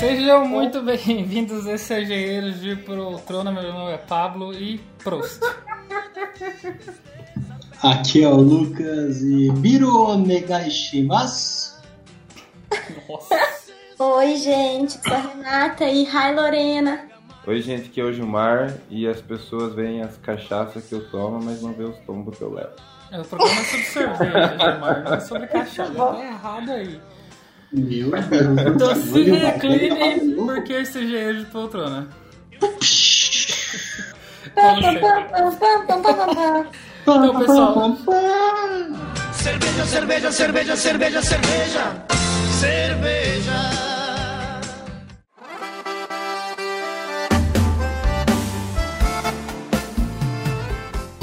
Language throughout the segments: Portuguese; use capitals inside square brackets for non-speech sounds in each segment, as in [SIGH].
Sejam muito bem-vindos, exegeiros de Trono. Meu nome é Pablo e Prost. Aqui é o Lucas e Biro Onegaishimasu. Nossa. Oi, gente, sou a Renata e hi, Lorena. Oi, gente, aqui é o Gilmar e as pessoas veem as cachaças que eu tomo, mas não vê os tombos que eu levo. É, o programa é sobre cerveja, Gilmar, não é sobre cachaça. Tá errado aí. Meu Deus. Então se recline porque esse é de poltrona. então, pessoal. Cerveja, cerveja, cerveja, cerveja, cerveja. Cerveja.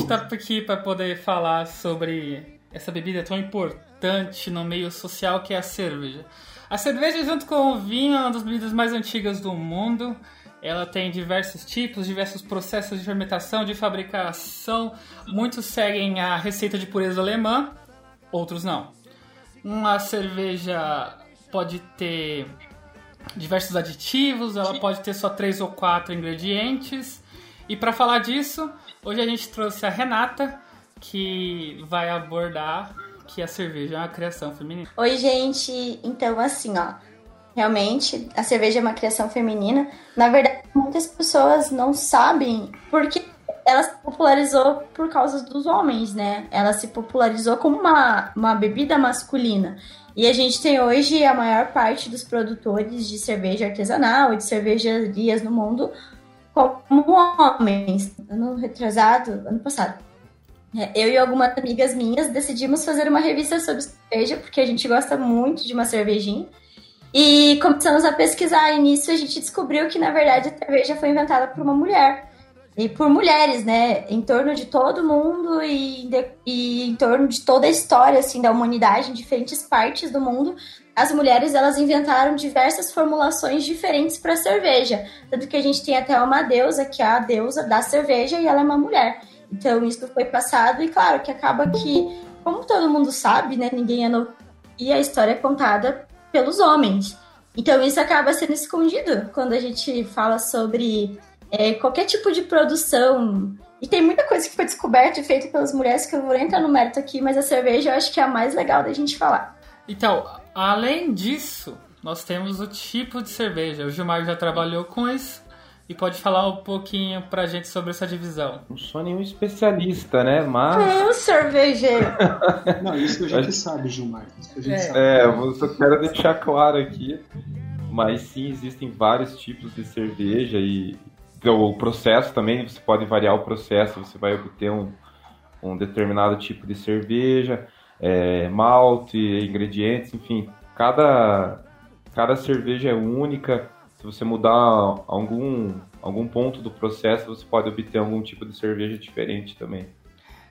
Tá aqui para poder falar sobre essa bebida tão importante no meio social que é a cerveja. A cerveja, junto com o vinho, é uma das bebidas mais antigas do mundo. Ela tem diversos tipos, diversos processos de fermentação, de fabricação. Muitos seguem a receita de pureza alemã, outros não. Uma cerveja pode ter diversos aditivos, ela pode ter só três ou quatro ingredientes. E para falar disso, hoje a gente trouxe a Renata, que vai abordar que a cerveja é uma criação feminina. Oi, gente. Então, assim, ó. Realmente, a cerveja é uma criação feminina. Na verdade, muitas pessoas não sabem porque ela se popularizou por causa dos homens, né? Ela se popularizou como uma, uma bebida masculina. E a gente tem hoje a maior parte dos produtores de cerveja artesanal e de cervejarias no mundo como homens. Ano retrasado, ano passado. É, eu e algumas amigas minhas decidimos fazer uma revista sobre cerveja, porque a gente gosta muito de uma cervejinha. E começamos a pesquisar, e nisso a gente descobriu que, na verdade, a cerveja foi inventada por uma mulher. E por mulheres, né? Em torno de todo mundo e, de, e em torno de toda a história, assim, da humanidade, em diferentes partes do mundo, as mulheres, elas inventaram diversas formulações diferentes para cerveja. Tanto que a gente tem até uma deusa, que é a deusa da cerveja, e ela é uma mulher. Então isso foi passado e claro que acaba que, como todo mundo sabe, né, ninguém é novo, e a história é contada pelos homens. Então isso acaba sendo escondido quando a gente fala sobre é, qualquer tipo de produção. E tem muita coisa que foi descoberta e feita pelas mulheres que eu vou entrar no mérito aqui, mas a cerveja eu acho que é a mais legal da gente falar. Então, além disso, nós temos o tipo de cerveja. O Gilmar já trabalhou com isso e pode falar um pouquinho pra gente sobre essa divisão. Não sou nenhum especialista, né? Mas. É, cervejeiro. [LAUGHS] Não, isso a gente sabe, Gilmar. Isso a gente é. sabe. É, eu só quero deixar claro aqui. Mas sim, existem vários tipos de cerveja e então, o processo também, você pode variar o processo, você vai obter um, um determinado tipo de cerveja, é, malte, ingredientes, enfim, cada, cada cerveja é única, você mudar algum, algum ponto do processo, você pode obter algum tipo de cerveja diferente também.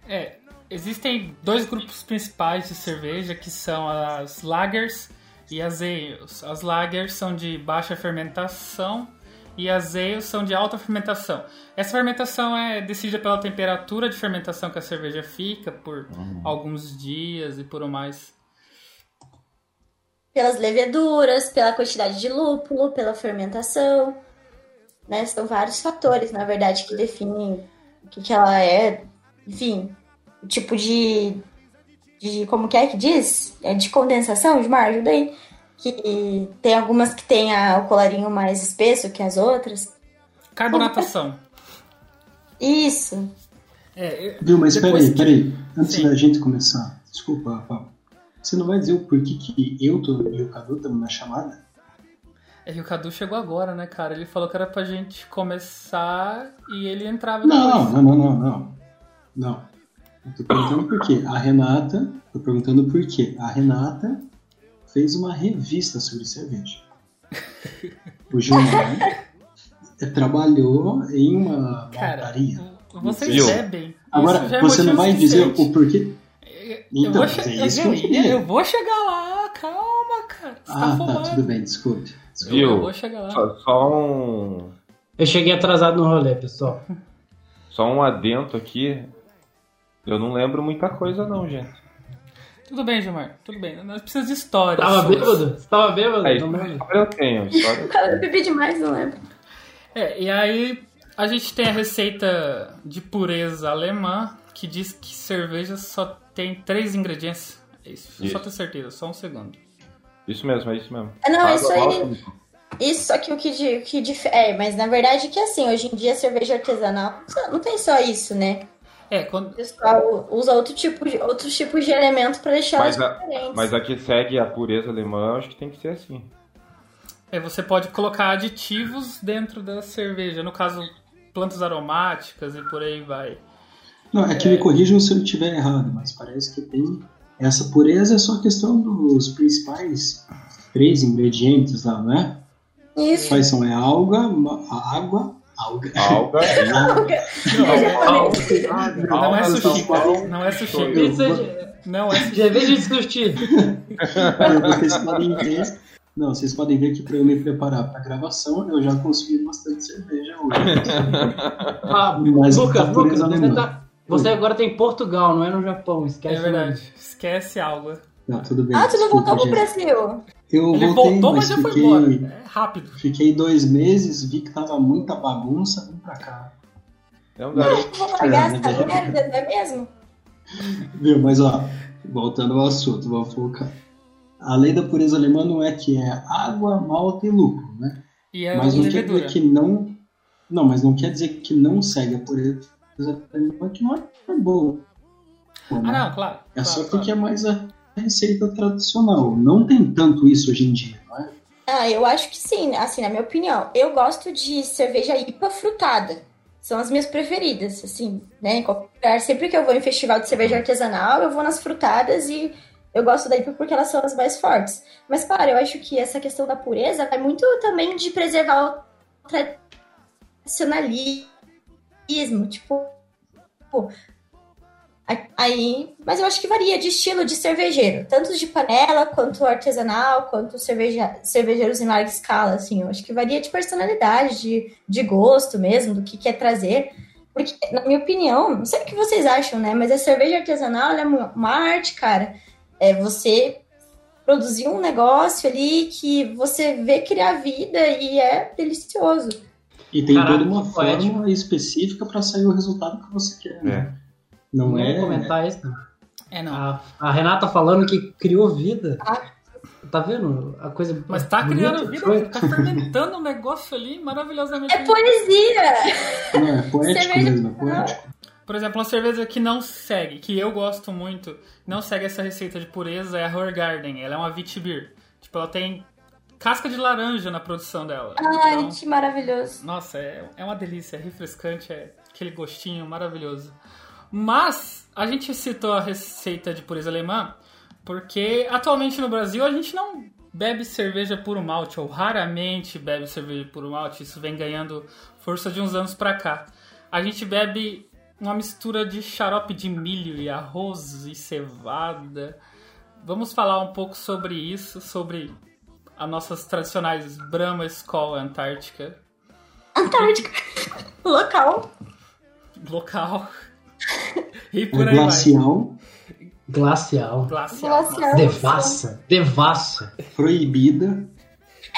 É, existem dois grupos principais de cerveja que são as lagers e as ales. As lagers são de baixa fermentação e as ales são de alta fermentação. Essa fermentação é decidida pela temperatura de fermentação que a cerveja fica por uhum. alguns dias e por mais pelas leveduras, pela quantidade de lúpulo, pela fermentação. Né? São vários fatores, na verdade, que definem o que, que ela é. Enfim, o tipo de, de. Como que é que diz? É de condensação, de mar, ajuda aí. Que tem algumas que tem a, o colarinho mais espesso que as outras. Carbonatação. Isso. É, Viu, mas peraí, peraí. Antes Sim. da gente começar, desculpa, Pablo. Você não vai dizer o porquê que eu tô, e o Cadu estamos na chamada? É que o Cadu chegou agora, né, cara? Ele falou que era pra gente começar e ele entrava Não, não, não, não, não. Não. Eu tô perguntando por quê. A Renata, tô perguntando por quê. A Renata fez uma revista sobre cerveja. [LAUGHS] O Gilmar trabalhou em uma maltaria. Vocês bebem. Agora, é você não vai dizer o porquê. Então, eu, vou é isso eu, eu, eu, vou chegar lá, calma, cara. Você tá ah, tá, tá, tudo bem, desculpe. desculpe. Viu? Eu vou chegar lá. Só, só, um. Eu cheguei atrasado no rolê, pessoal. Só um adento aqui. Eu não lembro muita coisa, não, gente. Tudo bem, Gilmar, tudo bem. Nós precisamos de história. Tava sobre- bêbado? Você tava bêbado? Aí, Não lembro. história eu tenho. História... Cara, eu bebi demais, não lembro. É, e aí a gente tem a receita de pureza alemã que diz que cerveja só tem três ingredientes. É isso, Isso. só ter certeza, só um segundo. Isso mesmo, é isso mesmo. Ah, não, Água, isso aí-. Isso, que o que, que dif- É, mas na verdade que assim, hoje em dia a cerveja artesanal não tem só isso, né? É, quando, O pessoal usa outro tipo de, outros tipos de elementos pra deixar Mas elas a- diferentes. Mas a que segue a pureza alemã, eu acho que tem que ser assim. é, você pode colocar aditivos dentro da cerveja, no caso, plantas aromáticas e por aí vai. Não, é que me corrijam se eu estiver errado, mas parece que tem. Essa pureza é só questão dos principais três ingredientes lá, não é? Isso. Quais são? É a alga, a água, alga. Alga, Não é Alga, sushi, cara. Não é sushi. Eu Pizza vou- de... Não é sushi. Cerveja de sushi. vocês podem ver. Não, vocês podem ver que para eu me preparar para a gravação, eu já consumi bastante cerveja hoje. Ah, Mas Lucas, Lucas, você, tá... você agora tá em Portugal, não é no Japão. Esquece É verdade. Esquece algo. Não, tudo bem. Ah, tu não voltou pro. Brasil? Eu Ele voltei, voltou, mas mas já foi fiquei, embora. É rápido. fiquei dois meses, vi que tava muita bagunça, vim pra cá. é um garoto. [LAUGHS] Vou largar essa merda, não é mesmo? Viu? Mas ó, voltando ao assunto, vamos focar. A lei da pureza alemã não é que é água, malta e lúpulo, né? E é mas não quer dizer que não. Não, mas não quer dizer que não segue a pureza que não é bom. Ah, não, claro. É só claro, porque claro. é mais a receita tradicional. Não tem tanto isso hoje em dia, não é? Ah, eu acho que sim, assim, na minha opinião. Eu gosto de cerveja IPA frutada. São as minhas preferidas, assim, né? Em qualquer lugar. Sempre que eu vou em festival de cerveja artesanal, eu vou nas frutadas e eu gosto da IPA porque elas são as mais fortes. Mas, claro, eu acho que essa questão da pureza é muito também de preservar o tradicionalismo, tipo... tipo, Aí, mas eu acho que varia de estilo de cervejeiro, tanto de panela quanto artesanal, quanto cerveja, cervejeiros em larga escala, assim. Eu acho que varia de personalidade, de, de gosto mesmo, do que quer trazer. Porque, na minha opinião, não sei o que vocês acham, né? Mas a cerveja artesanal é uma arte, cara. É você produzir um negócio ali que você vê criar vida e é delicioso. E tem Caraca, toda uma forma específica para sair o resultado que você quer. né? Não Não é. ia comentar isso. É, não. A, a Renata falando que criou vida. Ah. Tá vendo? A coisa. Mas tá criando que vida, foi. tá fermentando um negócio ali maravilhosamente. É poesia! Não, é poético Cerveja mesmo, é poético. Por exemplo, uma cerveja que não segue, que eu gosto muito, não segue essa receita de pureza, é a Horgarden. Ela é uma Witbier. Tipo, ela tem casca de laranja na produção dela. Ai, Então, que maravilhoso. nossa, é, é uma delícia, é refrescante, é aquele gostinho maravilhoso. Mas a gente citou a receita de pureza alemã porque atualmente no Brasil a gente não bebe cerveja puro malte, ou raramente bebe cerveja puro malte. Isso vem ganhando força de uns anos pra cá. A gente bebe uma mistura de xarope de milho e arroz e cevada. Vamos falar um pouco sobre isso, sobre as nossas tradicionais Brahma, Skol, Antártica, Antártica. Local. local. [LAUGHS] E por aí vai. glacial, Glacial. Glacial. Glacial. Devassa. Devassa. proibida.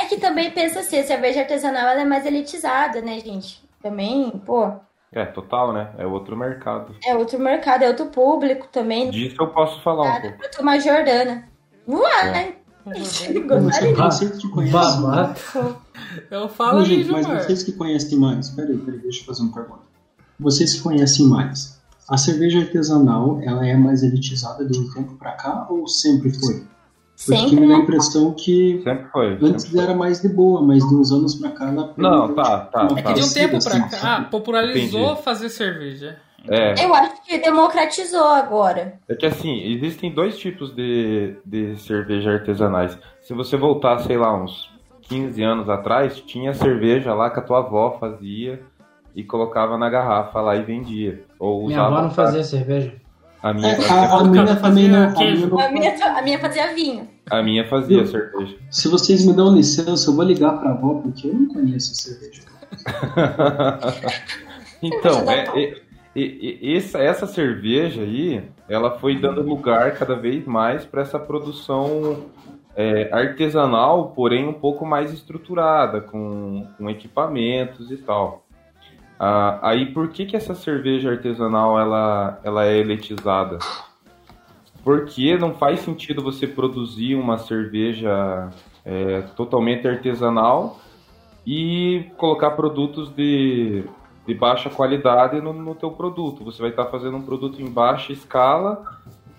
É que também pensa assim, a cerveja artesanal ela é mais elitizada, né, gente? Também, pô, É, total, né? É outro mercado. é outro mercado, é outro público também. Disso eu posso falar um pouco. pra tomar Jordana. É, É. né? Você, Gostaria. vocês que conhecem. Falo Não, aí, gente, mas Gilmar. vocês que conhecem mais. Peraí, peraí, deixa eu fazer uma pergunta. Vocês que conhecem mais. A cerveja artesanal, ela é mais elitizada de um tempo pra cá ou sempre foi? Porque Sempre, me dá a né? impressão que Sempre foi. antes sempre foi. era mais de boa, mas de uns anos pra cá ela Não, tá, tá, É que de um tempo pra assim, cá, ah, popularizou Entendi. fazer cerveja. É, Eu acho que democratizou agora. é que assim, existem dois tipos de, de cerveja artesanais. Se você voltar, sei lá, uns 15 anos atrás, tinha cerveja lá que a tua avó fazia e colocava na garrafa lá e vendia. Ou Minha avó não pra- fazia cerveja. A minha, É, fazia, a, minha. A minha A fazia vinho. a minha fazia cerveja. Se vocês me dão licença, eu vou ligar pra avó, porque eu não conheço cerveja. [LAUGHS] Então, é- é- e- e- essa, essa cerveja aí, ela foi dando lugar cada vez mais para essa produção é, artesanal, porém um pouco mais estruturada, com, com equipamentos e tal. Ah, aí por que, que essa cerveja artesanal ela, ela é elitizada? Porque não faz sentido você produzir uma cerveja é, totalmente artesanal e colocar produtos de, de baixa qualidade no, no teu produto. Você vai estar fazendo um produto em baixa escala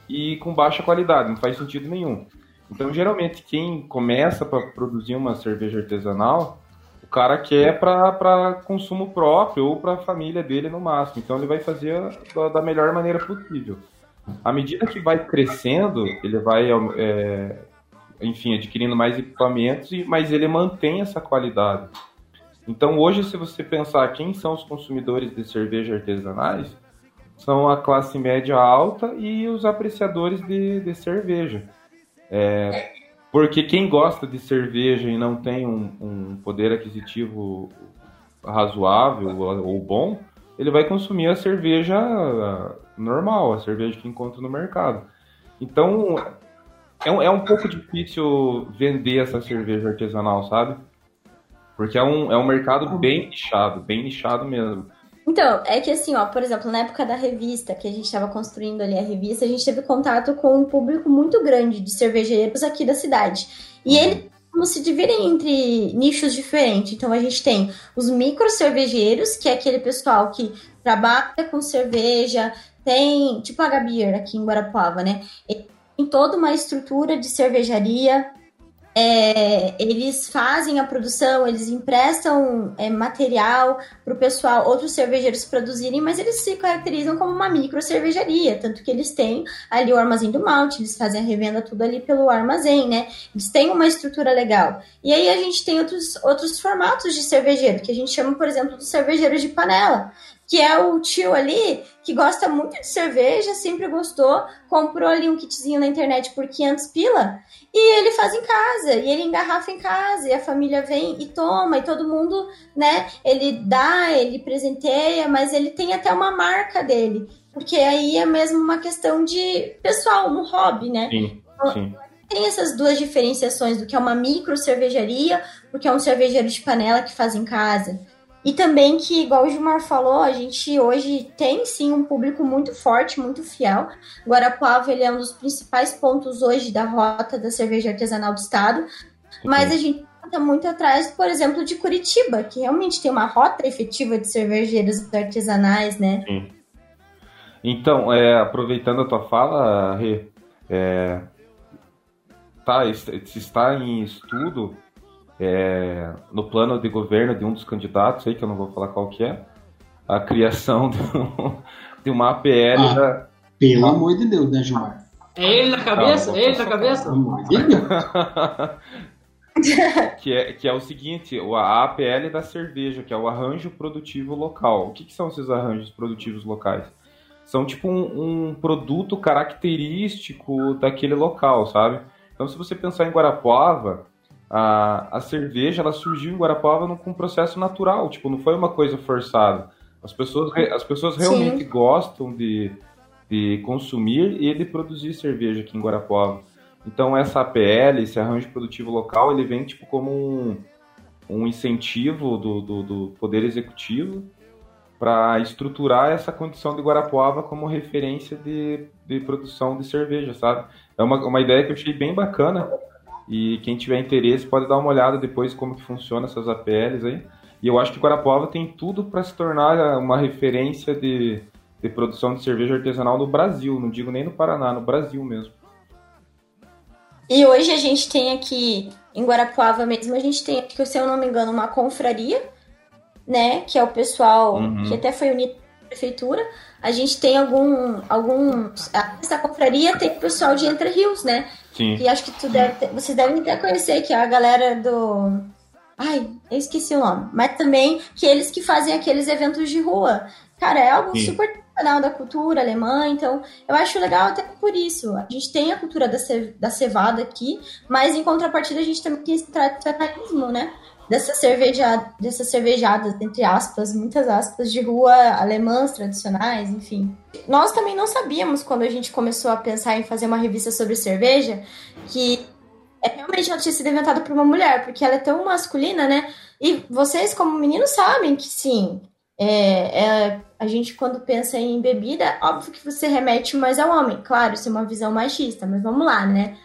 e com baixa qualidade, não faz sentido nenhum. Então, geralmente, quem começa para produzir uma cerveja artesanal, o cara quer para consumo próprio ou para a família dele no máximo. Então, ele vai fazer da, da melhor maneira possível. À medida que vai crescendo, ele vai, é, enfim, adquirindo mais equipamentos, mas ele mantém essa qualidade. Então, hoje, se você pensar quem são os consumidores de cerveja artesanais, são a classe média alta e os apreciadores de, de cerveja. É, porque quem gosta de cerveja e não tem um, um poder aquisitivo razoável ou, bom, ele vai consumir a cerveja normal, a cerveja que encontra no mercado. Então, é um, é um pouco difícil vender essa cerveja artesanal, sabe? Porque é um, é um mercado bem nichado, bem nichado mesmo. Então, é que assim, ó, por exemplo, na época da revista, que a gente estava construindo ali a revista, a gente teve contato com um público muito grande de cervejeiros aqui da cidade. E eles como se dividem entre nichos diferentes. Então a gente tem os micro cervejeiros, que é aquele pessoal que trabalha com cerveja, tem, tipo a Gabier aqui em Guarapuava, né? Ele Tem toda uma estrutura de cervejaria, é, eles fazem a produção, eles emprestam é, material para o pessoal, outros cervejeiros produzirem, mas eles se caracterizam como uma micro cervejaria, tanto que eles têm ali o armazém do malte, eles fazem a revenda tudo ali pelo armazém, né? Eles têm uma estrutura legal. E aí a gente tem outros, outros formatos de cervejeiro, que a gente chama, por exemplo, de cervejeiros de panela, que é o tio ali que gosta muito de cerveja, sempre gostou, comprou ali um kitzinho na internet por 500 pila e ele faz em casa, e ele engarrafa em casa, e a família vem e toma, e todo mundo, né, ele dá, ele presenteia, mas ele tem até uma marca dele, porque aí é mesmo uma questão de pessoal, um hobby, né? Sim, sim. Tem essas duas diferenciações do que é uma micro cervejaria, porque é um cervejeiro de panela que faz em casa. E também que, igual o Gilmar falou, a gente hoje tem sim um público muito forte, muito fiel. Guarapuava ele é um dos principais pontos hoje da rota da cerveja artesanal do estado. Mas a gente está muito atrás, por exemplo, de Curitiba, que realmente tem uma rota efetiva de cervejeiros artesanais, né? Sim. Então, é, aproveitando a tua fala, Rê, é, tá, es- está em estudo é, no plano de governo de um dos candidatos aí, que eu não vou falar qual que é, a criação de, um- [LAUGHS] de uma APL Ah. da, Pelo amor de Deus, né, Gilmar? É ele na cabeça? Tá, É ele na Pelo cabeça? amor de Deus. [LAUGHS] que, é, que é o seguinte, o- a APL da cerveja, que é o arranjo produtivo local. O que, que são esses arranjos produtivos locais? São tipo um, um produto característico daquele local, sabe? Então, se você pensar em Guarapuava, a, a cerveja ela surgiu em Guarapuava num- com um processo natural, tipo, não foi uma coisa forçada. As pessoas, as pessoas Sim. realmente gostam de, de consumir e de produzir cerveja aqui em Guarapuava. Então essa APL, esse arranjo produtivo local, ele vem tipo como um, um incentivo do, do, do poder executivo para estruturar essa condição de Guarapuava como referência de, de produção de cerveja, sabe? É uma, uma ideia que eu achei bem bacana e quem tiver interesse pode dar uma olhada depois como que funciona essas APLs aí. E eu acho que Guarapuava tem tudo para se tornar uma referência de, de produção de cerveja artesanal no Brasil, não digo nem no Paraná, no Brasil mesmo. E hoje a gente tem aqui em Guarapuava mesmo, a gente tem, que se eu não me engano, uma confraria, né? Que é o pessoal Uhum. que até foi unido prefeitura. A gente tem algum. alguns. Essa confraria tem o pessoal de Entre Rios, né? Sim. E acho que tu deve ter- vocês devem até conhecer, que é a galera do. Ai, eu esqueci o nome. Mas também que eles que fazem aqueles eventos de rua. Cara, é algo Sim. super tradicional da cultura alemã, então eu acho legal até por isso. A gente tem a cultura da, ce- da cevada aqui, mas em contrapartida a gente também tem esse tradicionalismo, né? Dessas, cerveja, dessas cervejadas, entre aspas, muitas aspas, de rua alemãs tradicionais, enfim. Nós também não sabíamos, quando a gente começou a pensar em fazer uma revista sobre cerveja, que é realmente ela tinha sido inventada por uma mulher, porque ela é tão masculina, né? E vocês, como meninos, sabem que sim. É, é, a gente, quando pensa em bebida, óbvio que você remete mais ao homem. Claro, isso é uma visão machista, mas vamos lá, né?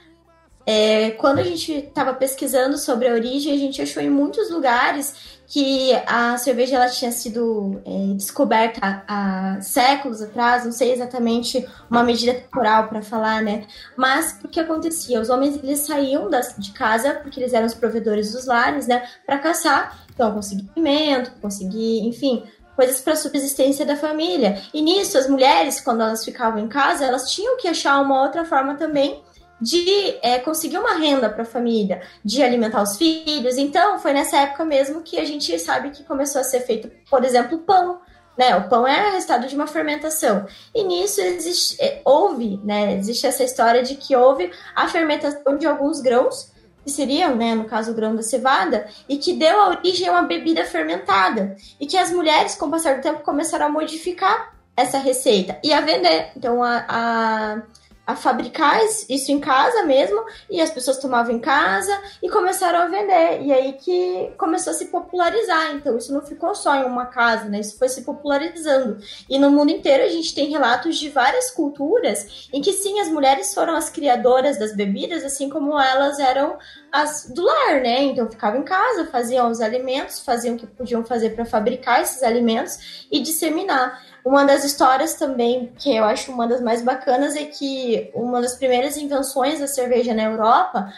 É, quando a gente estava pesquisando sobre a origem, a gente achou em muitos lugares que a cerveja ela tinha sido é, descoberta há, séculos atrás, não sei exatamente uma medida temporal para falar, né? Mas o que acontecia? Os homens eles saíam das, de casa porque eles eram os provedores dos lares, né? Para caçar, então conseguir alimento, conseguir, enfim, coisas para subsistência da família. E nisso, as mulheres, quando elas ficavam em casa, elas tinham que achar uma outra forma também de é, conseguir uma renda para a família, de alimentar os filhos. Então, foi nessa época mesmo que a gente sabe que começou a ser feito, por exemplo, pão. Né? O pão é resultado de uma fermentação. E nisso existe, é, houve, né? Existe essa história de que houve a fermentação de alguns grãos, que seriam, né, no caso, o grão da cevada, e que deu a origem a uma bebida fermentada. E que as mulheres, com o passar do tempo, começaram a modificar essa receita e a vender. Então, a, a a fabricar isso em casa mesmo, e as pessoas tomavam em casa e começaram a vender. E aí que começou a se popularizar. Então, isso não ficou só em uma casa, né? Isso foi se popularizando. E no mundo inteiro a gente tem relatos de várias culturas em que sim, as mulheres foram as criadoras das bebidas, assim como elas eram as do lar, né? Então ficavam em casa, faziam os alimentos, faziam o que podiam fazer para fabricar esses alimentos e disseminar. Uma das histórias também, que eu acho uma das mais bacanas, é que uma das primeiras invenções da cerveja na Europa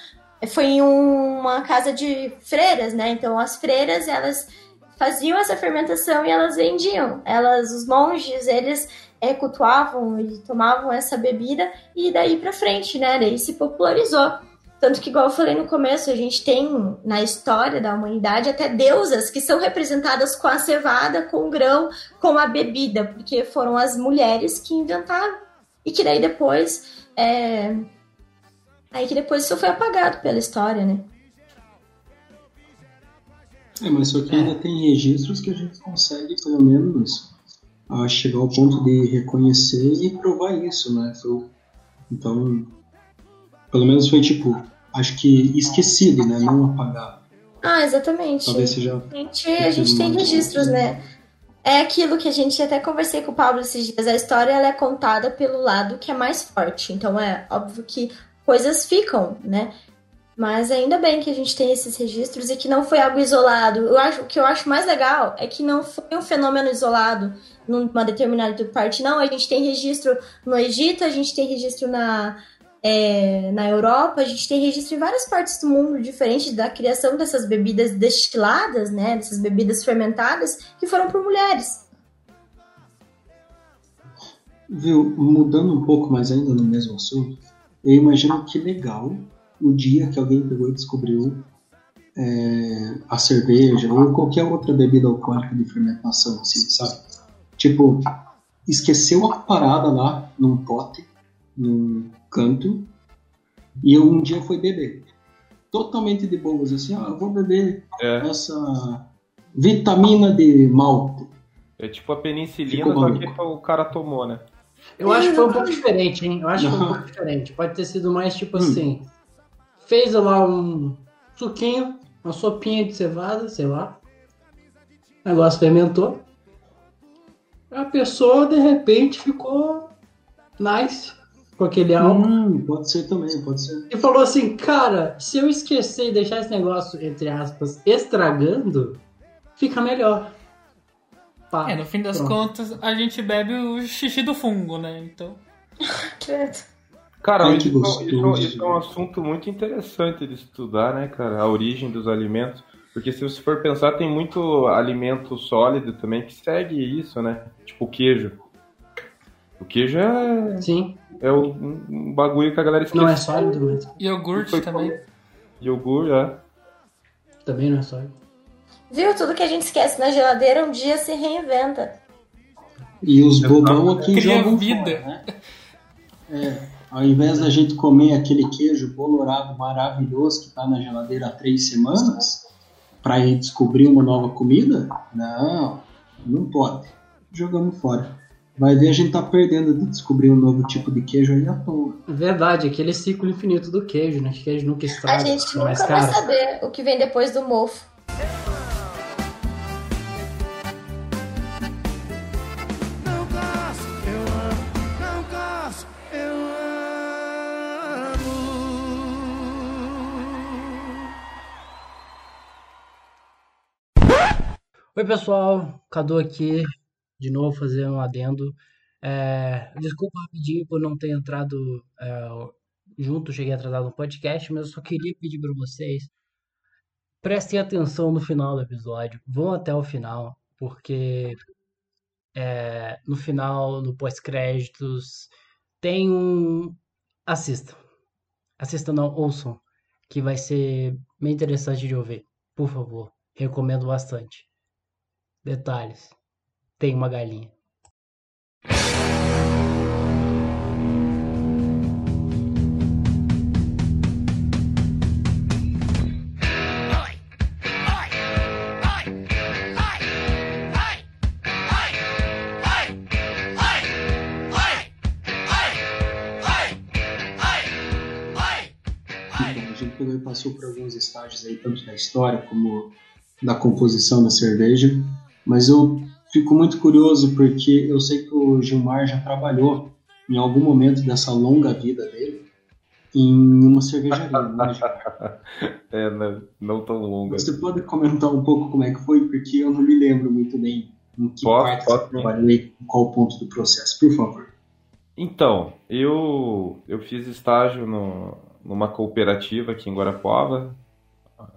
foi em uma casa de freiras, né? Então as freiras, elas faziam essa fermentação e elas vendiam. Elas, os monges, eles é, cultuavam e tomavam essa bebida e daí para frente, né? Daí se popularizou. Tanto que, igual eu falei no começo, a gente tem na história da humanidade até deusas que são representadas com a cevada, com o grão, com a bebida, porque foram as mulheres que inventaram. E que daí depois. É... Aí que depois isso foi apagado pela história, né? É, mas só que ainda tem registros que a gente consegue, pelo menos, a chegar ao ponto de reconhecer e provar isso, né? Então, pelo menos foi tipo, acho que esquecido, né? Não apagado. Ah, exatamente. Talvez seja. A gente, a gente tem registros, né? É aquilo que a gente até conversei com o Pablo esses dias. A história ela é contada pelo lado que é mais forte. Então é óbvio que coisas ficam, né? Mas ainda bem que a gente tem esses registros e que não foi algo isolado. Eu acho, o que eu acho mais legal é que não foi um fenômeno isolado numa determinada parte. Não, a gente tem registro no Egito, a gente tem registro na, é, na Europa, a gente tem registro em várias partes do mundo diferentes da criação dessas bebidas destiladas, né, dessas bebidas fermentadas, que foram por mulheres. Viu, mudando um pouco mais ainda no mesmo assunto, eu imagino que legal o dia que alguém pegou e descobriu é, a cerveja ou qualquer outra bebida alcoólica de fermentação, assim, sabe? Tipo, esqueceu a parada lá num pote, num canto e eu um dia fui beber. Totalmente de boas, assim, ah, eu vou beber É. essa vitamina de malte. É tipo a penicilina, só que o cara tomou, né? Eu acho que foi um pouco diferente, hein? Eu acho que foi um pouco diferente. Pode ter sido mais tipo assim. Fez lá um suquinho, uma sopinha de cevada, sei lá. O negócio fermentou. A pessoa, de repente, ficou nice com aquele álcool. Hum, pode ser também, pode ser. E falou assim, cara, se eu esquecer e deixar esse negócio, entre aspas, estragando, fica melhor. Pá, É, no fim das pronto. contas, a gente bebe o xixi do fungo, né? Então. [LAUGHS] Cara, isso, gostoso. isso- isso é um assunto muito interessante de estudar, né, cara? A origem dos alimentos. Porque se você for pensar, tem muito alimento sólido também que segue isso, né? Tipo o queijo. O queijo é, Sim, é um, um bagulho que a galera esquece. não é sólido, mas Iogurte também. Iogurte, é. também não é sólido. Viu? Tudo que a gente esquece na geladeira um dia se reinventa. E os bobão aqui jogam vida. fora, né? É, ao invés da gente comer aquele queijo bolorado maravilhoso que tá na geladeira há três semanas, para ir descobrir uma nova comida? Não, não pode. Jogamos fora. Vai ver, a gente tá perdendo de descobrir um novo tipo de queijo aí à toa. Verdade, aquele ciclo infinito do queijo, né? Que queijo nunca estraga. A gente é mais nunca vai caro. saber o que vem depois do mofo. Oi, pessoal. Cadu aqui, de novo fazendo um adendo. É, desculpa rapidinho por não ter entrado é, junto, cheguei atrasado no podcast, mas eu só queria pedir para vocês prestem atenção no final do episódio, vão até o final, porque é, no final, no pós-créditos, tem um. Assistam. Assistam, não, ouçam, que vai ser bem interessante de ouvir. Por favor, recomendo bastante. Detalhes: tem uma galinha. Então, a gente pegou e passou por alguns estágios aí, tanto da história como da composição da cerveja. Mas eu fico muito curioso porque eu sei que o Gilmar já trabalhou em algum momento dessa longa vida dele em uma cervejaria, né, Gilmar? [LAUGHS] É, não, não tão longa. Você pode comentar um pouco como é que foi? Porque eu não me lembro muito bem em que Posso, parte posso você trabalhou e qual ponto do processo, por favor. Então, eu, eu fiz estágio no, numa cooperativa aqui em Guarapuava,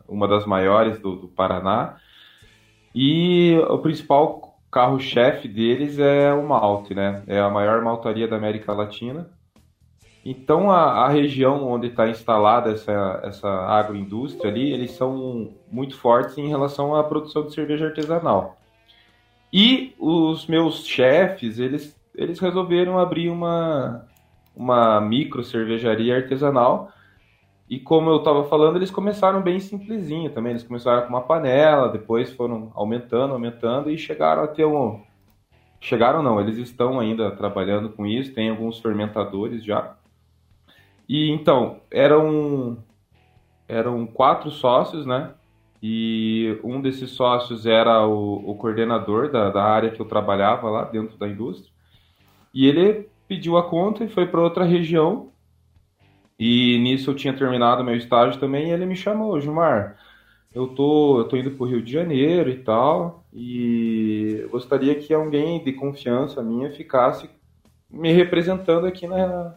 uma das maiores do, do Paraná, e o principal carro-chefe deles é o malte, né? É a maior maltaria da América Latina. Então, a, a região onde está instalada essa, essa agroindústria ali, eles são muito fortes em relação à produção de cerveja artesanal. E os meus chefes, eles, eles resolveram abrir uma, uma micro cervejaria artesanal. E como eu estava falando, eles começaram bem simplesinho também. Eles começaram com uma panela, depois foram aumentando, aumentando e chegaram a ter um. Chegaram não, eles estão ainda trabalhando com isso, tem alguns fermentadores já. E então, eram, eram quatro sócios, né? E um desses sócios era o, o coordenador da, da área que eu trabalhava lá dentro da indústria. E ele pediu a conta e foi para outra região. E nisso eu tinha terminado meu estágio também. E ele me chamou, Gilmar. Eu tô, eu tô indo para o Rio de Janeiro e tal. E gostaria que alguém de confiança minha ficasse me representando aqui na,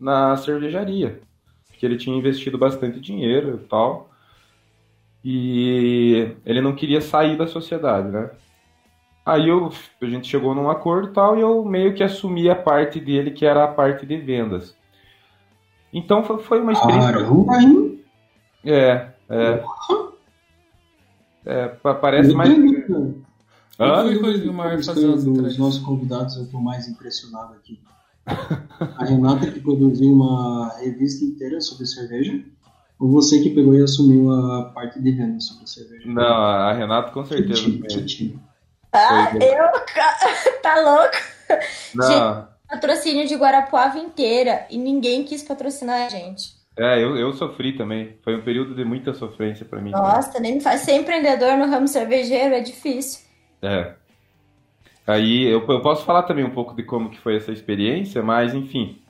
na cervejaria. Porque ele tinha investido bastante dinheiro e tal. E ele não queria sair da sociedade, né? Aí eu, a gente chegou num acordo e tal, e eu meio que assumi a parte dele, que era a parte de vendas. Então foi, foi uma experiência. Caramba, hein? É, é. É, pa- parece mais. Hã? Foi com o Gilmar Dos- as nossos convidados, eu estou mais impressionado aqui. A Renata que produziu uma revista inteira sobre cerveja, ou você que pegou e assumiu a parte de venda sobre cerveja? Não, a Renata com certeza. Fez. que time. Ah, eu. [LAUGHS] Tá louco? Não, Patrocínio de Guarapuava inteira e ninguém quis patrocinar a gente. é, eu, eu sofri também. Foi um período de muita sofrência para mim. Nossa, nem me faz. Ser empreendedor no ramo cervejeiro é difícil. É. Aí eu, eu posso falar também um pouco de como que foi essa experiência, mas enfim.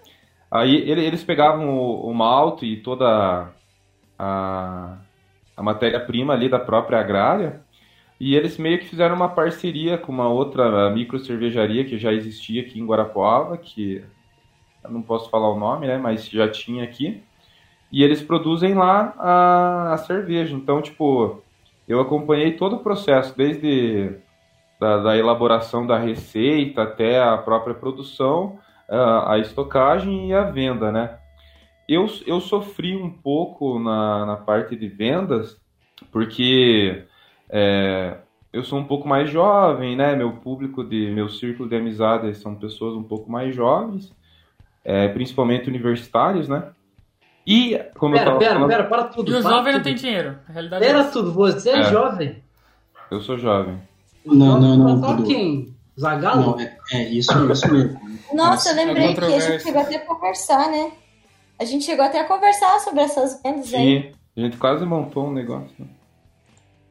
Aí ele- eles pegavam o, o malte e toda a, a matéria-prima ali da própria agrária e eles meio que fizeram uma parceria com uma outra micro cervejaria que já existia aqui em Guarapuava, que não posso falar o nome, né, mas já tinha aqui. E eles produzem lá a, a cerveja. Então, tipo, eu acompanhei todo o processo, desde da, da elaboração da receita até a própria produção, a, a estocagem e a venda, né? Eu, eu sofri um pouco na, na parte de vendas, porque é, eu sou um pouco mais jovem, né? Meu público de meu círculo de amizades são pessoas um pouco mais jovens, é, principalmente universitários, né? E, como eu Pera, tava pera, falando, pera, para tudo. E os jovens não têm dinheiro. A realidade é Pera essa. tudo, você é, É. jovem. eu sou jovem. Não, não, não. Só Dudu. quem? Zagalo? Não, é, é isso, isso mesmo. Nossa, eu lembrei é que a gente chegou até a conversar, né? A gente chegou até a conversar sobre essas vendas aí. Sim, a gente quase montou um negócio. né?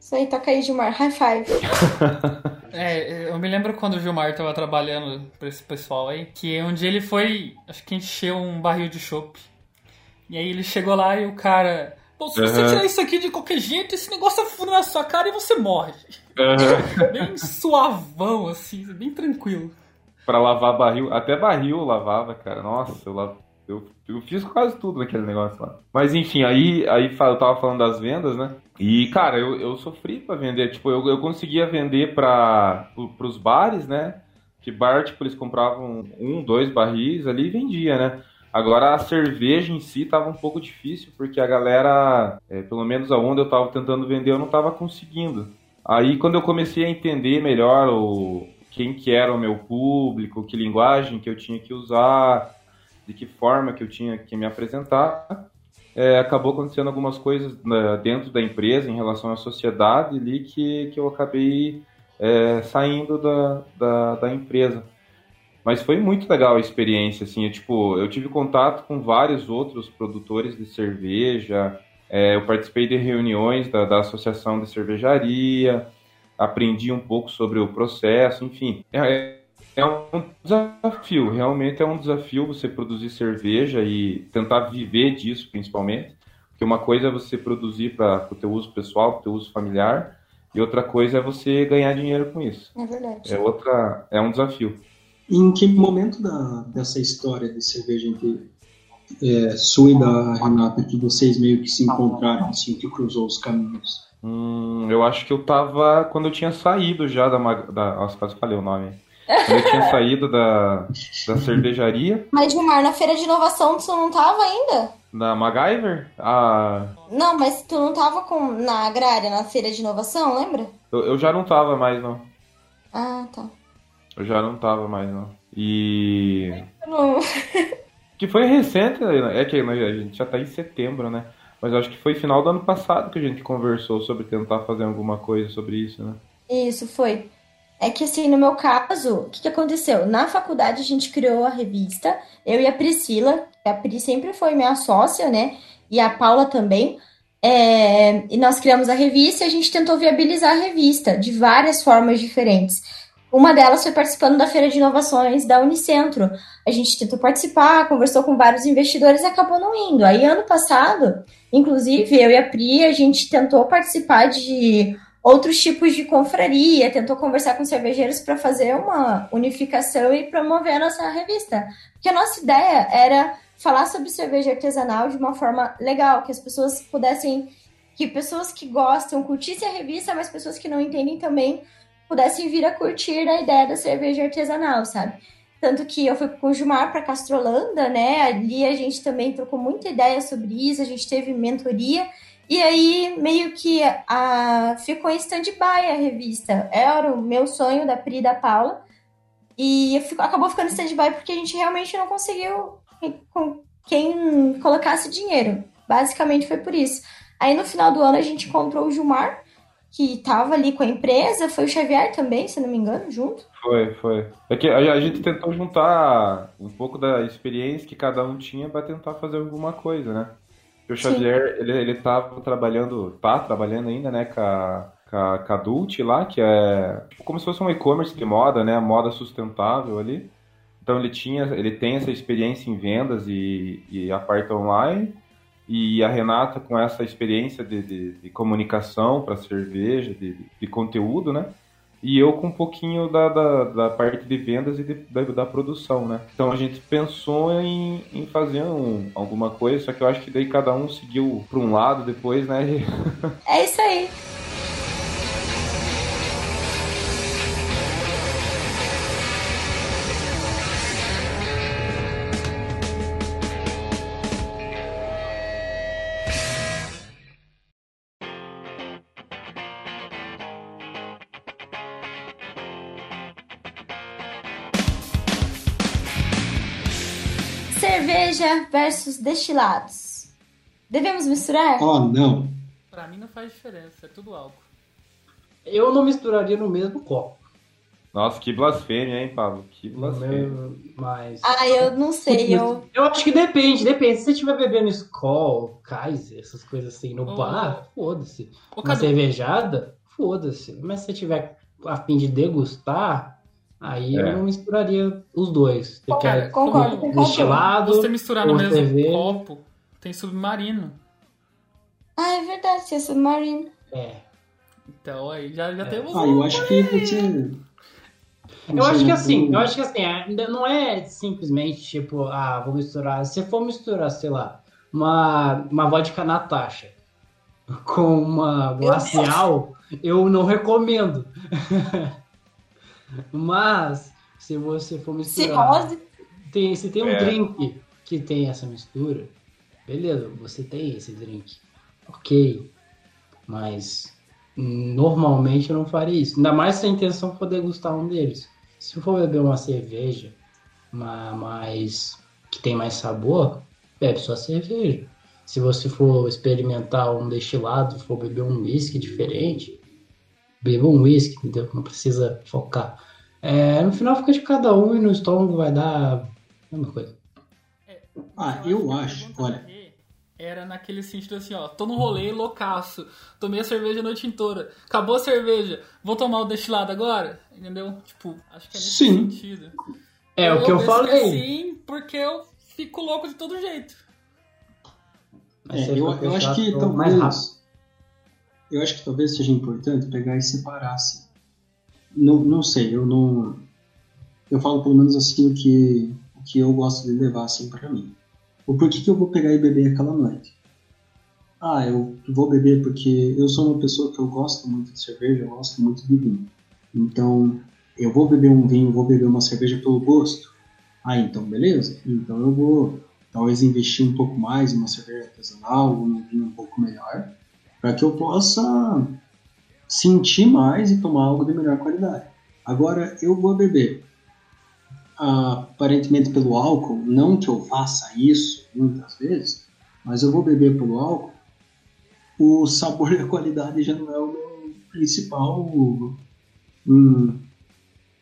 Isso aí, toca aí, Gilmar. High five. [LAUGHS] É, eu me lembro quando o Gilmar tava trabalhando pra esse pessoal aí, que um dia ele foi, acho que encheu um barril de chopp. E aí ele chegou lá e o cara. Pô, se você Aham. tirar isso aqui de qualquer jeito, esse negócio afunda na sua cara e você morre. [LAUGHS] Bem suavão, assim, bem tranquilo. Pra lavar barril, até barril eu lavava, cara. Nossa, eu, lav- eu, eu fiz quase tudo naquele negócio lá. Mas enfim, aí, aí eu tava falando das vendas, né? E, cara, eu, eu sofri pra vender. Tipo, eu, eu conseguia vender pra, pro, pros bares, né? Que bar, tipo, eles compravam um, dois barris ali e vendia, né? Agora a cerveja em si tava um pouco difícil, porque a galera, é, pelo menos aonde eu tava tentando vender, eu não tava conseguindo. Aí quando eu comecei a entender melhor o, quem que era o meu público, que linguagem que eu tinha que usar, de que forma que eu tinha que me apresentar, é, acabou acontecendo algumas coisas né, dentro da empresa, em relação à sociedade ali, que, que eu acabei é, saindo da, da, da empresa. Mas foi muito legal a experiência, assim, eu, tipo, eu tive contato com vários outros produtores de cerveja, é, eu participei de reuniões da, da Associação de Cervejaria, aprendi um pouco sobre o processo, enfim. É, é um desafio, realmente é um desafio você produzir cerveja e tentar viver disso, principalmente. Porque uma coisa é você produzir para o teu uso pessoal, para o teu uso familiar, e outra coisa é você ganhar dinheiro com isso. É verdade. É outra, é um desafio. Em que momento da, dessa história de cerveja entre é, sua e da Renata que vocês meio que se encontraram, assim, que cruzou os caminhos? Hum, eu acho que eu tava quando eu tinha saído já da, da nossa, quase falei o nome. Quando eu tinha saído da, da cervejaria, Mas, Gilmar, na feira de inovação tu não tava ainda? da MacGyver, a, Não, mas tu não tava com, na agrária, na feira de inovação, lembra? eu, eu já não tava mais, não. Ah, tá. Eu já não tava mais, não. E. Não. [LAUGHS] Que foi recente, é que a gente já tá em setembro, né? Mas acho que foi final do ano passado que a gente conversou sobre tentar fazer alguma coisa sobre isso, né? Isso, foi. É que assim, no meu caso, o que, que aconteceu? Na faculdade a gente criou a revista, eu e a Priscila, a Pri sempre foi minha sócia, né? E a Paula também. É, e nós criamos a revista e a gente tentou viabilizar a revista de várias formas diferentes. Uma delas foi participando da Feira de Inovações da Unicentro. A gente tentou participar, conversou com vários investidores e acabou não indo. Aí, ano passado, inclusive, eu e a Pri, a gente tentou participar de outros tipos de confraria, tentou conversar com cervejeiros para fazer uma unificação e promover a nossa revista. Porque a nossa ideia era falar sobre cerveja artesanal de uma forma legal, que as pessoas pudessem, que pessoas que gostam curtissem a revista, mas pessoas que não entendem também pudessem vir a curtir a ideia da cerveja artesanal, sabe? Tanto que eu fui com o Gilmar para Castrolanda, né? Ali a gente também trocou muita ideia sobre isso, a gente teve mentoria. E aí, meio que a, ficou em stand-by a revista. Era o meu sonho da Pri e da Paula. E fico- acabou ficando em stand-by porque a gente realmente não conseguiu com quem colocasse dinheiro. Basicamente foi por isso. Aí no final do ano a gente encontrou o Gilmar, que estava ali com a empresa. Foi o Xavier também, se não me engano, junto. Foi, foi. É que a, gente tentou juntar um pouco da experiência que cada um tinha para tentar fazer alguma coisa, né? Porque o Sim. Xavier, ele, ele tava trabalhando, tá trabalhando ainda, né, com a, com a, com a Dult lá, que é tipo, como se fosse um e-commerce de moda, né, moda sustentável ali. Então ele tinha, ele tem essa experiência em vendas e, e a parte online. E a Renata com essa experiência de, de, de comunicação para cerveja, de, de conteúdo, né? E eu com um pouquinho da, da, da parte de vendas e de- da, da produção, né? Então a gente pensou em, em fazer um- alguma coisa, só que eu acho que daí cada um seguiu para um lado depois, né? [LAUGHS] É isso aí. Versus destilados. Devemos misturar? Oh, não. Pra mim não faz diferença, é tudo álcool. Eu não misturaria no mesmo copo. Nossa, que blasfêmia, hein, Pablo? Que blasfêmia. Mas. Ah, eu não sei, eu... Eu acho que depende, depende. Se você estiver bebendo Skol, Kaiser, essas coisas assim no Ô, bar, foda-se. Uma cervejada, foda-se. Mas se você tiver a fim de degustar, aí É. eu não misturaria os dois. Você Cara, quer Concordo, concordo. destilado, você misturar no mesmo cerveja. copo, tem submarino. Ah, é verdade, é submarino. É. Então aí já, já temos Ah, um. eu acho que você. Eu acho que assim, eu acho que assim, ainda não é simplesmente tipo, ah, vou misturar. Se for misturar, sei lá, uma, uma vodka Natasha [LAUGHS] com uma glacial, eu não recomendo. [LAUGHS] Mas, se você for misturar. Cirrose. Tem, se tem um É. drink que tem essa mistura, beleza, você tem esse drink. Ok. Mas normalmente eu não faria isso. Ainda mais se a intenção for degustar um deles. Se for beber uma cerveja ma- mais que tem mais sabor, bebe só cerveja. Se você for experimentar um destilado, for beber um whisky diferente, beba um whisky, entendeu? Não precisa focar. É, no final fica de cada um e no estômago vai dar a mesma coisa. Ah, que eu acho, olha. Rê Era naquele sentido assim, ó, tô no rolê loucaço, tomei a cerveja a noite inteira, acabou a cerveja, vou tomar o destilado agora? Entendeu? Tipo, acho que é nesse Sim. sentido. É o que eu penso falei. Sim, porque eu fico louco de todo jeito. É, eu, eu acho que fechado mais rápido. Eu acho que talvez seja importante pegar e separar assim. Não, não sei, eu não. Eu falo pelo menos assim o que, o que eu gosto de levar assim para mim. O porquê que eu vou pegar e beber aquela noite? Ah, eu vou beber porque eu sou uma pessoa que eu gosto muito de cerveja, eu gosto muito de vinho. Então, eu vou beber um vinho, vou beber uma cerveja pelo gosto. Ah, então beleza. Então eu vou talvez investir um pouco mais em uma cerveja artesanal um vinho um pouco melhor, para que eu possa sentir mais e tomar algo de melhor qualidade. Agora, eu vou beber aparentemente pelo álcool, não que eu faça isso muitas vezes, mas eu vou beber pelo álcool, o sabor [LAUGHS] e a qualidade já não é o meu principal. hum,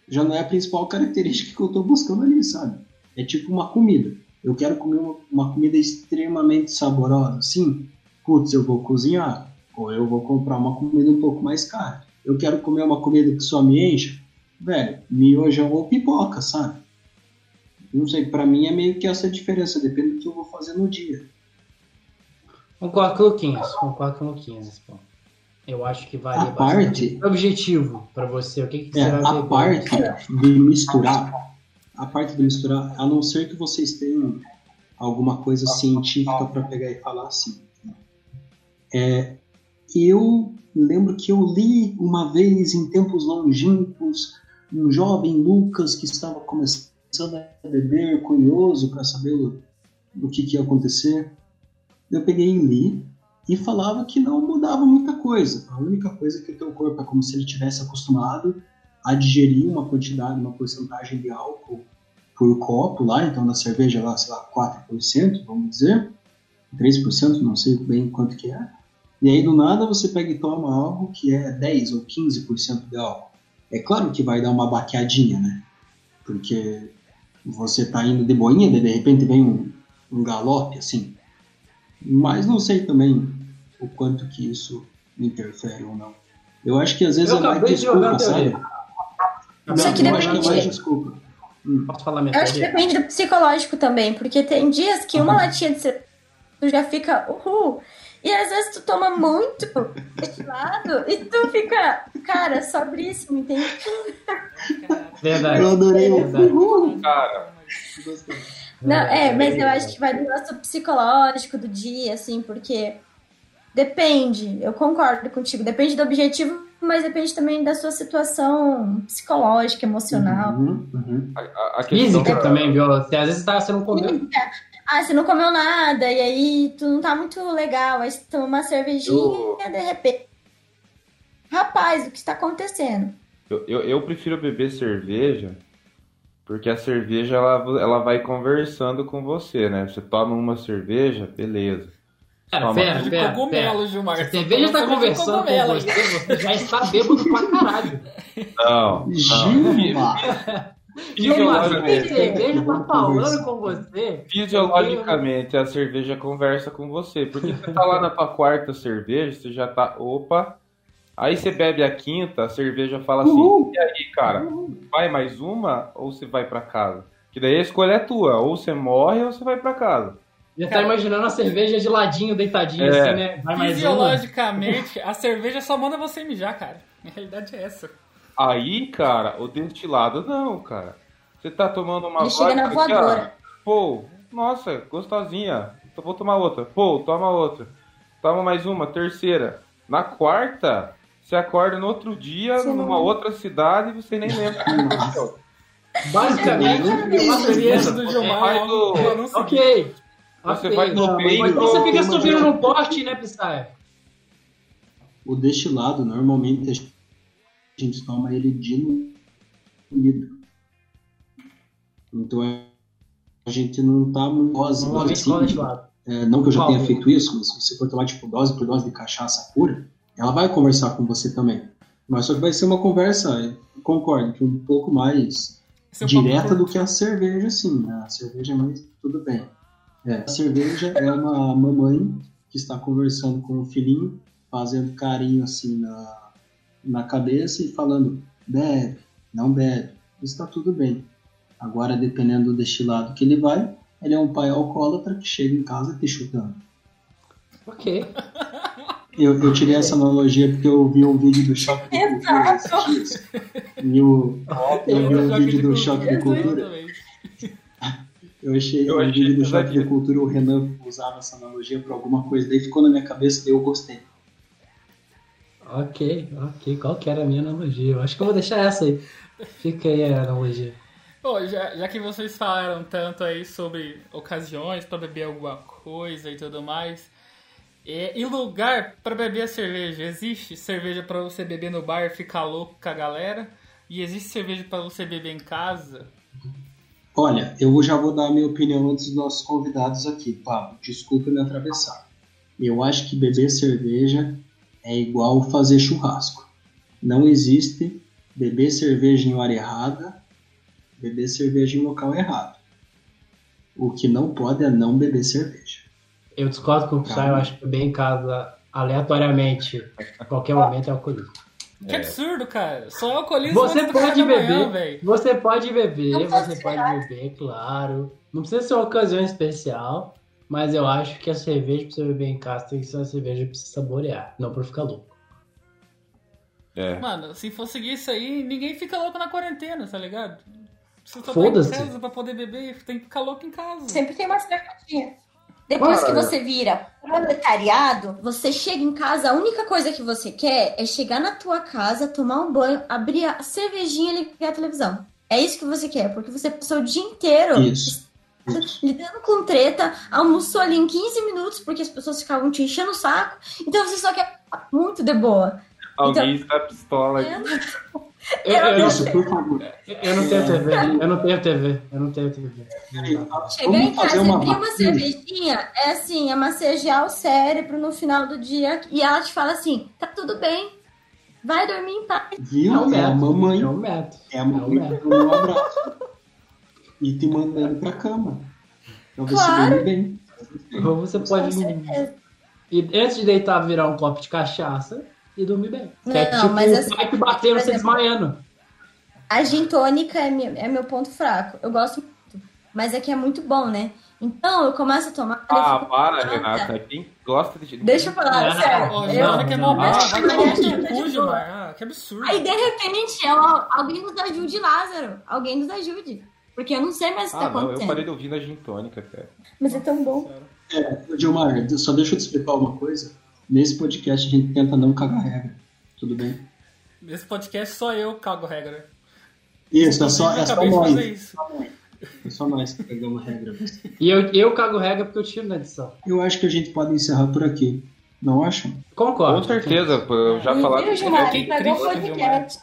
já não é a principal característica que eu estou buscando ali, sabe? É tipo uma comida. Eu quero comer uma, uma comida extremamente saborosa. Sim, putz, eu vou cozinhar. Ou eu vou comprar uma comida um pouco mais cara. Eu quero comer uma comida que só me encha. Velho, miojão ou pipoca, sabe? Não sei, pra mim é meio que essa diferença. Depende do que eu vou fazer no dia. Concordo com o Luquinhas. Concordo com o Luquinhas ponto. Eu acho que varia A parte- Objetivo pra você, o que, que É, vai a beber? parte de misturar, a parte de misturar, a não ser que vocês tenham alguma coisa científica para pegar e falar assim. É, eu lembro que eu li uma vez em tempos longínquos um jovem Lucas que estava começando a beber, curioso para saber o, o que, que ia acontecer. Eu peguei e li e falava que não mudava muita coisa. A única coisa é que o teu corpo é como se ele tivesse acostumado a digerir uma quantidade, uma porcentagem de álcool por copo lá, então na cerveja lá, sei lá, 4%, vamos dizer, 3%, não sei bem quanto que é. E aí do nada você pega e toma algo que é 10 ou 15% de álcool. É claro que vai dar uma baqueadinha, né? Porque você tá indo de boinha, de repente vem um, um galope assim. Mas não sei também o quanto que isso interfere ou não. Eu acho que às vezes Eu é mais desculpa, sabe? Não, Só que eu acho que é depende- mais desculpa. Posso falar minha Eu acho que depende do psicológico também, porque tem dias que uma Uhum. latinha de cerveja tu já fica uhul. E às vezes tu toma muito destilado e tu fica, cara, sobríssimo, entende? Verdade. Eu adorei o Verdade. Cara, Não, é, mas eu acho que vai do nosso psicológico do dia, assim, porque depende, eu concordo contigo, depende do objetivo, mas depende também da sua situação psicológica, emocional. Uhum, uhum. a, a- a questão Física da- também, viu? Às vezes tá, você não comeu. Ah, você não comeu nada, e aí tu não tá muito legal, aí você toma uma cervejinha Eu- de repente. Rapaz, o que está acontecendo? Eu, eu, eu prefiro beber cerveja porque a cerveja ela, ela vai conversando com você, né? Você toma uma cerveja, beleza. Pera, Toma. pera, cogumelo. Gilmar. A cerveja tá conversando com você, você já está bêbado pra caralho. Não, não. Gilmar! [LAUGHS] Fisiologicamente, cerveja tá falando conversar. com você. Fisiologicamente, a cerveja conversa com você. Porque você tá lá na tua quarta cerveja, você já tá. Opa! Aí você bebe a quinta, a cerveja fala assim: Uhul. e aí, cara, vai mais uma ou você vai pra casa? Que daí a escolha é tua, ou você morre ou você vai pra casa. Já tá imaginando a cerveja de ladinho, deitadinho, É. assim, né? Vai mais uma. Fisiologicamente, a cerveja só manda você mijar, cara. A realidade é essa. Aí, cara, o destilado não, cara. Você tá tomando uma Ele chega na vodka aqui, ó. voadora. Pô, nossa, gostosinha. Então vou tomar outra. Pô, toma outra. Toma mais uma, terceira. Na quarta, você acorda no outro dia, numa outra cidade e você nem lembra. [LAUGHS] Basicamente, A experiência do Gilmar é do- que eu não sei. Ok. Você vai no peito. Mas então você fica subindo no poste, né, Pissaia? O destilado, normalmente, a gente toma ele diluído. Então, a gente não tá muito dose, Normalmente assim, é, não que eu já Qual? tenha feito isso, mas se você for tomar tipo dose por dose de cachaça pura, ela vai conversar com você também. Mas só que vai ser uma conversa, concordo, que um pouco mais Esse é direta do que a cerveja, sim. A cerveja é mais tudo bem. É, a cerveja é uma mamãe que está conversando com o filhinho, fazendo carinho assim na, na cabeça e falando: bebe, não bebe, está tudo bem. Agora, dependendo do destilado que ele vai, ele é um pai alcoólatra que chega em casa te chutando. Ok. [LAUGHS] Eu, eu tirei essa analogia porque eu vi um vídeo do Choque de Cultura esses dias. E o, eu vi um vídeo de do Choque de cultura. Eu achei Eu o achei vídeo do Choque de. Cultura, o Renan usava essa analogia pra alguma coisa, daí ficou na minha cabeça e eu gostei. Ok, ok. Qual que era a minha analogia? Eu acho que eu vou deixar essa aí. Fica aí a analogia. Pô, já, já que vocês falaram tanto aí sobre ocasiões pra beber alguma coisa e tudo mais, é, e lugar pra beber a cerveja? Existe cerveja pra você beber no bar e ficar louco com a galera? E existe cerveja pra você beber em casa? Olha, eu já vou dar a minha opinião antes dos nossos convidados aqui, Pablo. Desculpa me atravessar. Eu acho que beber cerveja é igual fazer churrasco. Não existe beber cerveja em hora errada, beber cerveja em local errado. O que não pode é não beber cerveja. Eu discordo com o Psy, eu acho que beber em casa aleatoriamente, a qualquer momento é alcoolismo. Que absurdo, cara. Só é alcoolismo Você pode manhã, beber, velho. você pode beber, você pode beber, claro. Não precisa ser uma ocasião especial, mas eu acho que a cerveja pra você beber em casa tem que ser uma cerveja pra você saborear, não pra ficar louco. É. Mano, se for seguir isso aí, ninguém fica louco na quarentena, tá ligado? Tá em Foda-se. casa pra poder beber, tem que ficar louco em casa. Sempre tem uma cervejinha. Depois que você vira proletariado, você chega em casa, a única coisa que você quer é chegar na tua casa, tomar um banho, abrir a cervejinha e ligar a televisão. É isso que você quer, porque você passou o dia inteiro Isso. Lidando com treta, almoçou ali em 15 minutos porque as pessoas ficavam te enchendo o saco, então você só quer muito de boa. Alguém está pistola aqui. Eu, [LAUGHS] eu Isso, por favor. eu não tenho TV, eu não tenho TV, eu não tenho TV. Chegar em Vamos casa fazer e uma abrir uma cervejinha é assim, é massagear o cérebro no final do dia e ela te fala assim: tá tudo bem, vai dormir em paz. Viu? É um É a método, mamãe. é um método. É a É mamãe método. dando um abraço. E te mandando pra cama. Pra você Claro. dormir bem. Ou você pode, e antes de deitar, virar um copo de cachaça e dormir bem. Não, Que é não, tipo mas o assim, pai que bateu por você desmaiando. A gin tônica é meu, é meu ponto fraco. Eu gosto muito, mas é que é muito bom, né? Então eu começo a tomar. eu Ah, para, Ah, Renata. Quem gosta de. Deixa eu falar, Não, sério. Ó, não, eu, Giovana que é não. Ah, é. Ah, que absurdo. Aí de repente ela- alguém nos ajude, Lázaro. Alguém nos ajude. Porque eu não sei mais o que tá Ah, não, eu acontecendo. parei de ouvir na gin tônica, cara. Mas é tão bom. Ô, Gilmar, só deixa eu te explicar uma coisa. Nesse podcast a gente tenta não cagar regra. Tudo bem? Nesse podcast só eu cago regra. Isso, é só, Eu é só nós. fazer isso. É só nós que pegamos regra. E eu, eu cago regra porque eu tiro na edição. Eu acho que a gente pode encerrar por aqui. Não acham? Concordo. Com certeza, pô, eu já falaram. Viu, Gilmar? que Pegou o triste, podcast.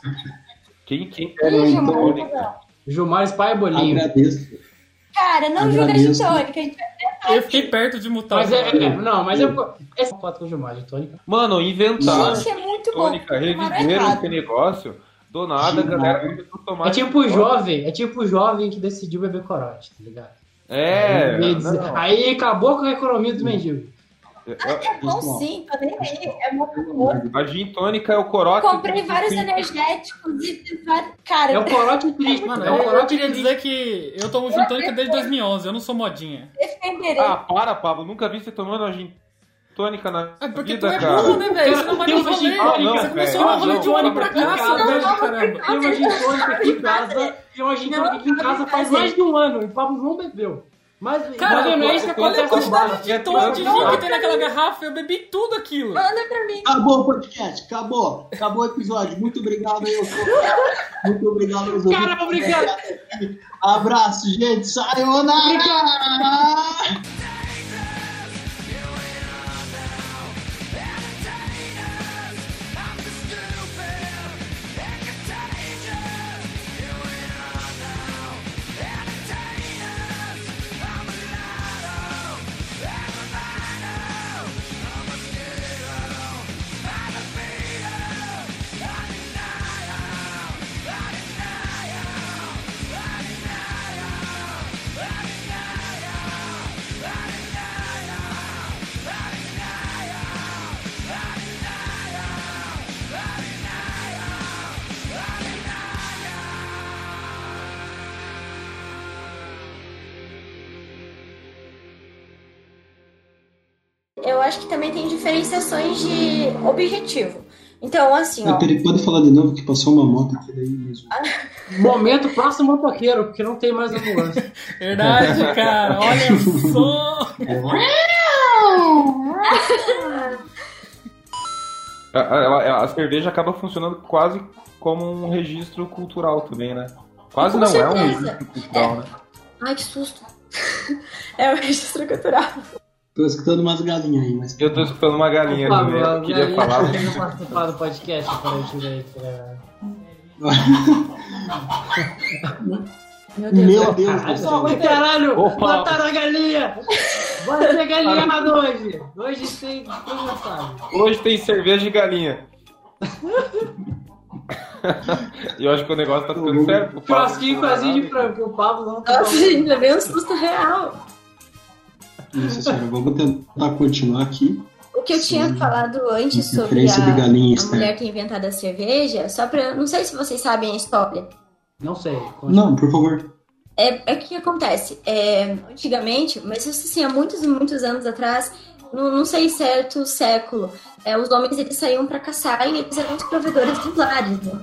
Quem, quem Ih, quer gin Gilmar, tônica? Gilmar Spy Bolinho. Agradeço. Cara, não julga a Agradeço. tônica. A gente vai Eu fiquei perto de mutar. Mas o é, é, não, mas eu. Essa foto com Gilmar, tônica. Mano, inventaram Gente, é muito bom. tônica, Tomaram reviveram esse negócio. Do nada, a galera tomar. É tipo o jovem, é tipo o jovem que decidiu beber corote, tá ligado? É. Aí, não. aí acabou com a economia dos mendigos. É bom sim, tô nem aí. É muito bom. A gin tônica é o corote. Comprei vários energéticos e vários. Cara, É o corote triste, Mano, é eu, o eu corote queria triste. dizer que eu tomo gin tônica desde 2011, eu não sou modinha. defenderei. Ah, para, Pablo. Nunca vi você tomando a gin tônica na É porque vida, tu é cara. burro, né, velho? Você não vai gin rolê. tônica, Você começou uma rolê de um ano pra cá, caramba. Tem uma gin tônica aqui em casa, tem uma gin tônica aqui em casa faz mais de um ano e o Pablo não bebeu. Mas, Cara, mas é isso que olha a bar. quantidade de tom de vinho que tem naquela garrafa, eu bebi tudo aquilo. Manda pra mim. Acabou o podcast, acabou. Acabou o episódio. Muito obrigado aí. Muito obrigado aos ouvintes. Cara, obrigado. Abraço, gente. Sayonara! Eu objetivo. Então, assim, ó. Peraí, pode falar de novo que passou uma moto aqui daí mesmo. Momento próximo motoqueiro, porque não tem mais ambulância. [LAUGHS] Verdade, cara. Olha [LAUGHS] só. A, a- a cerveja acaba funcionando quase como um registro cultural também, né? Quase Com não, é um certeza. registro cultural, né? Ai, que susto. [LAUGHS] É o registro cultural. Tô escutando umas galinhas aí, mas. Eu tô escutando uma galinha no Pablo, meio. a Eu queria galinha falar. tá querendo participar do podcast para eu tirar aí. pra- Meu Deus. Meu Deus do Ai, céu. caralho! Opa. Mataram a galinha! Vai ter galinhada hoje! Hoje tem. Hoje tem cerveja e galinha. E eu acho que o negócio tá ficando certo. O Churrasquinho não com fala asinho de frango, o Pablo não tá Nossa, gente, levei um susto real. Nossa senhora, vamos tentar continuar aqui. O que eu tinha Sim. falado antes sobre a, galinha a mulher ter inventado a cerveja, só pra. Não sei se vocês sabem a história. Não sei. Não, por favor. É, é que que acontece? É, antigamente, mas isso assim, há muitos e muitos anos atrás, não, não sei certo século, é, os homens eles saíam pra caçar e eles eram os provedores dos lares, né?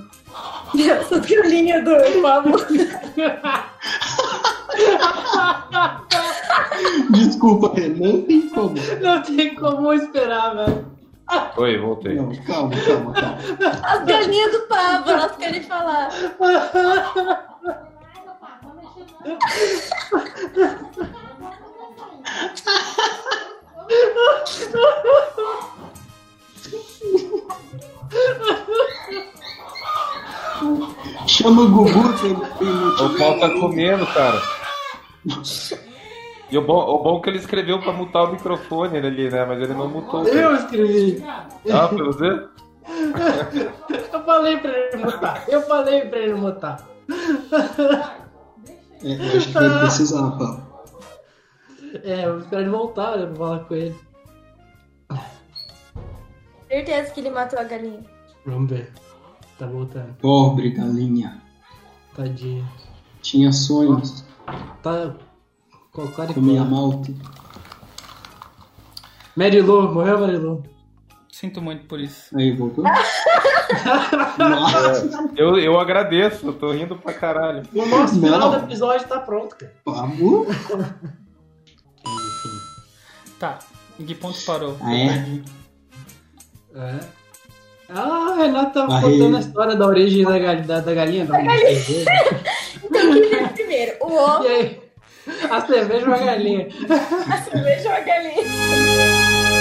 Essa galinha do Pablo. [LAUGHS] Desculpa, não tem como. Não tem como esperar, velho. Oi, voltei. Não, calma, calma, calma. As galinhas do Pablo, elas querem falar. Chama o Gugu que ele tem O pau tá comendo, cara. [LAUGHS] E o bom, o bom é que ele escreveu pra mutar o microfone ali, né? Mas ele não mutou. Eu escrevi. Ah, pra você? [LAUGHS] Eu falei pra ele mutar. Eu falei pra ele mutar. É, eu acho que vai precisar, Paulo. É, eu vou esperar ele voltar, né, pra falar com ele. Certeza que ele matou a galinha. Vamos ver. Tá voltando. Pobre galinha. Tadinho. Tinha sonhos, Tá. Cocó comia malte. Marilu, morreu Marilu. Sinto muito por isso. Aí voltou. Nossa, [LAUGHS] Eu, eu agradeço, eu tô rindo pra caralho. O nosso Não. final do episódio tá pronto, cara. Pablo. Enfim. Tá, em que ponto parou? Ah, é? É. Ah, a Renata tava Aí. contando a história da origem da, gal- da, da galinha. Da galinha. [LAUGHS] Então, quem veio primeiro? O [LAUGHS] E ovo, aí? A cerveja ou a galinha? a cerveja ou a galinha?